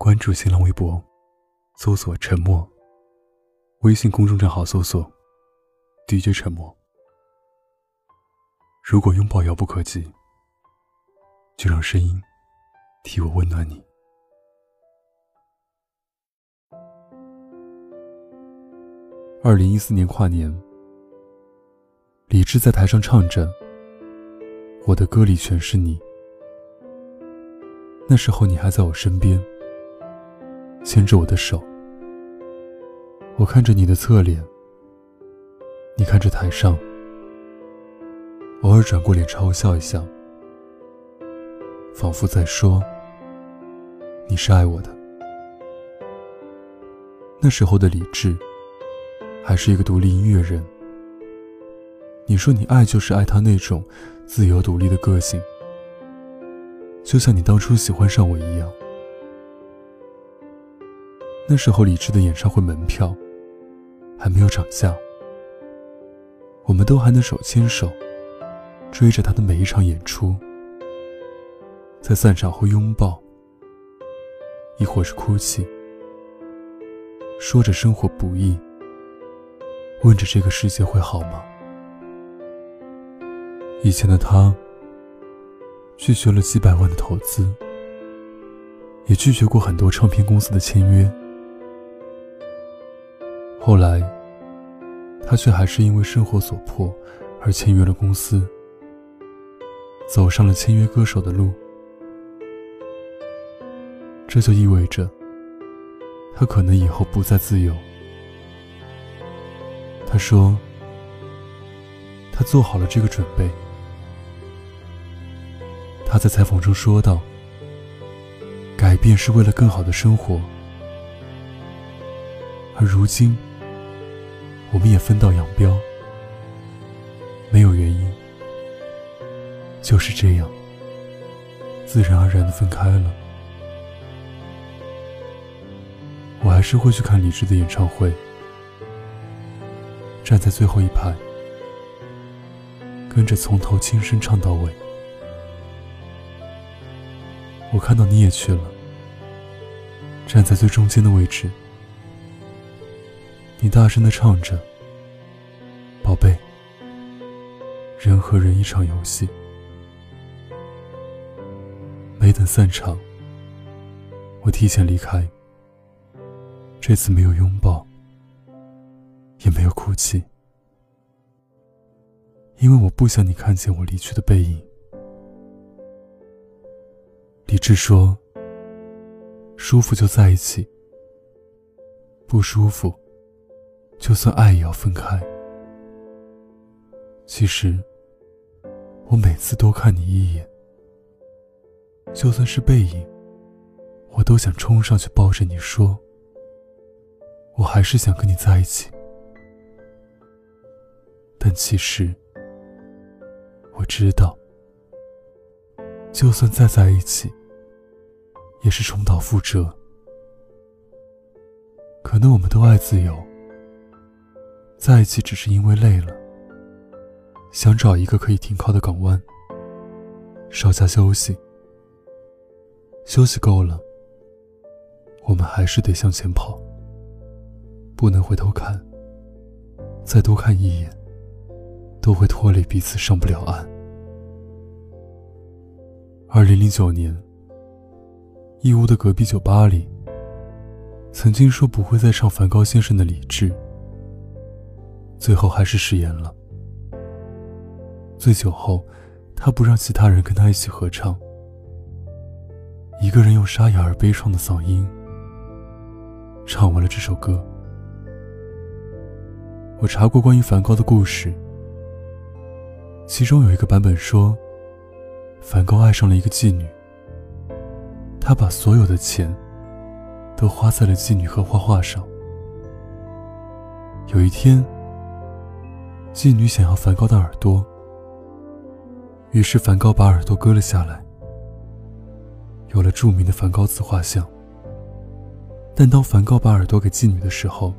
关注新浪微博，搜索“沉默”。微信公众账号搜索 “DJ 沉默”。如果拥抱遥不可及，就让声音替我温暖你。二零一四年跨年，李志在台上唱着：“我的歌里全是你。”那时候你还在我身边。牵着我的手，我看着你的侧脸，你看着台上，偶尔转过脸朝我笑一笑，仿佛在说：“你是爱我的。”那时候的李志，还是一个独立音乐人。你说你爱就是爱他那种自由独立的个性，就像你当初喜欢上我一样。那时候，李志的演唱会门票还没有涨价，我们都还能手牵手追着他的每一场演出，在散场后拥抱，亦或是哭泣，说着生活不易，问着这个世界会好吗？以前的他拒绝了几百万的投资，也拒绝过很多唱片公司的签约。后来，他却还是因为生活所迫而签约了公司，走上了签约歌手的路。这就意味着，他可能以后不再自由。他说，他做好了这个准备。他在采访中说道：“改变是为了更好的生活。”而如今。我们也分道扬镳，没有原因，就是这样，自然而然的分开了。我还是会去看李志的演唱会，站在最后一排，跟着从头轻声唱到尾。我看到你也去了，站在最中间的位置。你大声的唱着：“宝贝，人和人一场游戏。”没等散场，我提前离开。这次没有拥抱，也没有哭泣，因为我不想你看见我离去的背影。李智说：“舒服就在一起，不舒服。”就算爱也要分开。其实，我每次多看你一眼，就算是背影，我都想冲上去抱着你说：“我还是想跟你在一起。”但其实，我知道，就算再在一起，也是重蹈覆辙。可能我们都爱自由。在一起只是因为累了，想找一个可以停靠的港湾，稍加休息。休息够了，我们还是得向前跑，不能回头看。再多看一眼，都会拖累彼此上不了岸。二零零九年，义乌的隔壁酒吧里，曾经说不会再唱梵高先生的《理智》。最后还是食言了。醉酒后，他不让其他人跟他一起合唱，一个人用沙哑而悲怆的嗓音唱完了这首歌。我查过关于梵高的故事，其中有一个版本说，梵高爱上了一个妓女，他把所有的钱都花在了妓女和画画上。有一天。妓女想要梵高的耳朵，于是梵高把耳朵割了下来，有了著名的梵高自画像。但当梵高把耳朵给妓女的时候，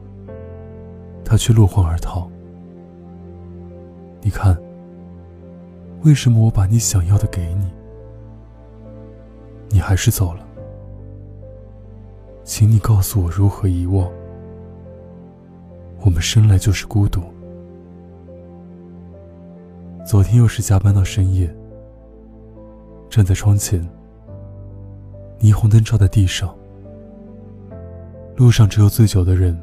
他却落荒而逃。你看，为什么我把你想要的给你，你还是走了？请你告诉我如何遗忘。我们生来就是孤独。昨天又是加班到深夜，站在窗前，霓虹灯照在地上，路上只有醉酒的人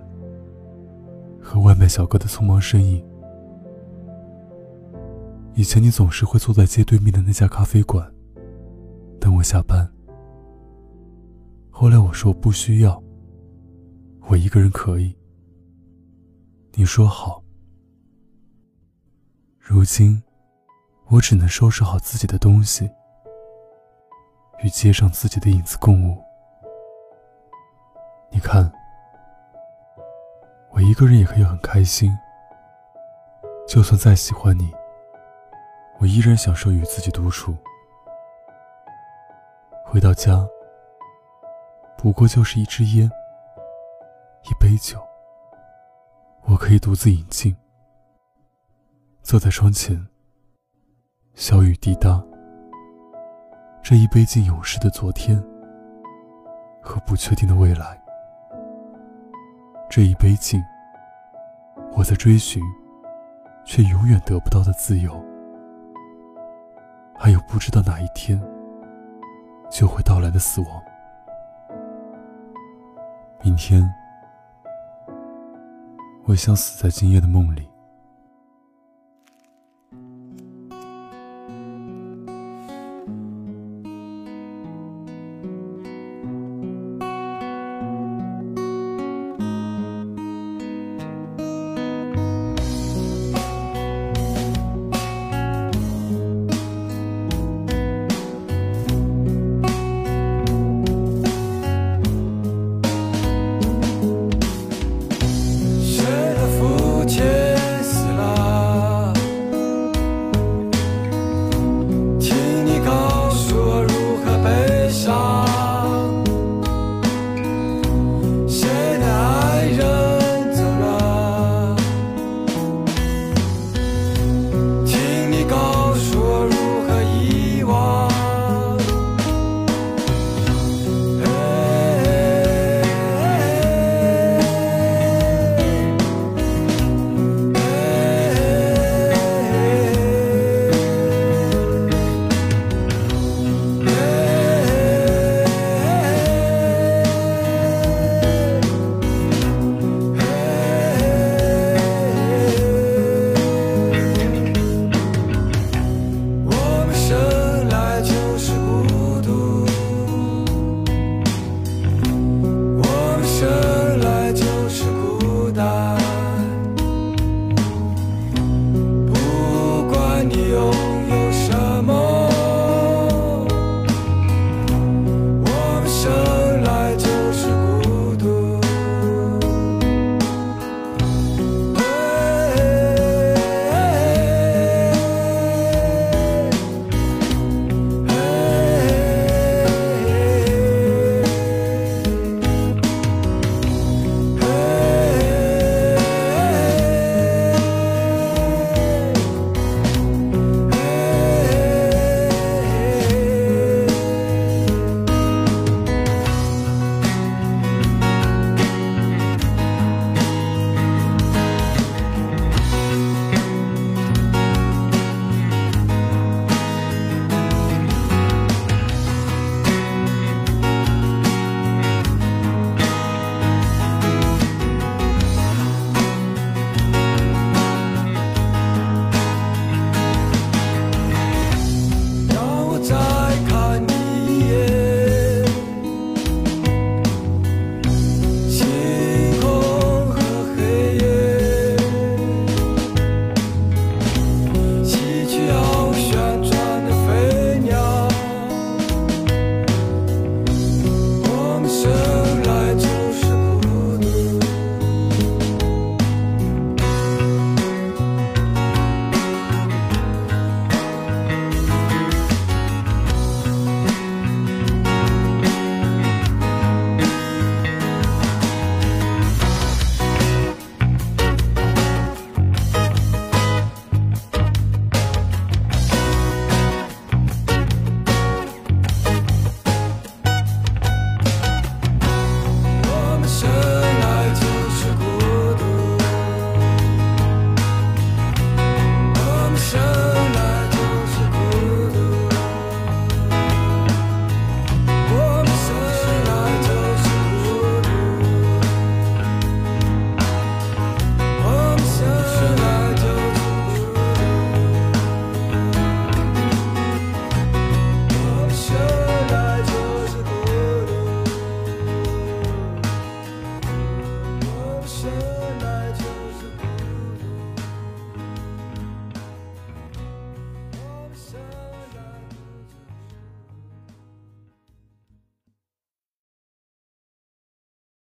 和外卖小哥的匆忙身影。以前你总是会坐在街对面的那家咖啡馆，等我下班。后来我说不需要，我一个人可以。你说好。如今。我只能收拾好自己的东西，与街上自己的影子共舞。你看，我一个人也可以很开心。就算再喜欢你，我依然享受与自己独处。回到家，不过就是一支烟，一杯酒，我可以独自饮尽，坐在窗前。小雨滴答，这一杯敬勇士的昨天和不确定的未来。这一杯敬，我在追寻，却永远得不到的自由。还有不知道哪一天就会到来的死亡。明天，我想死在今夜的梦里。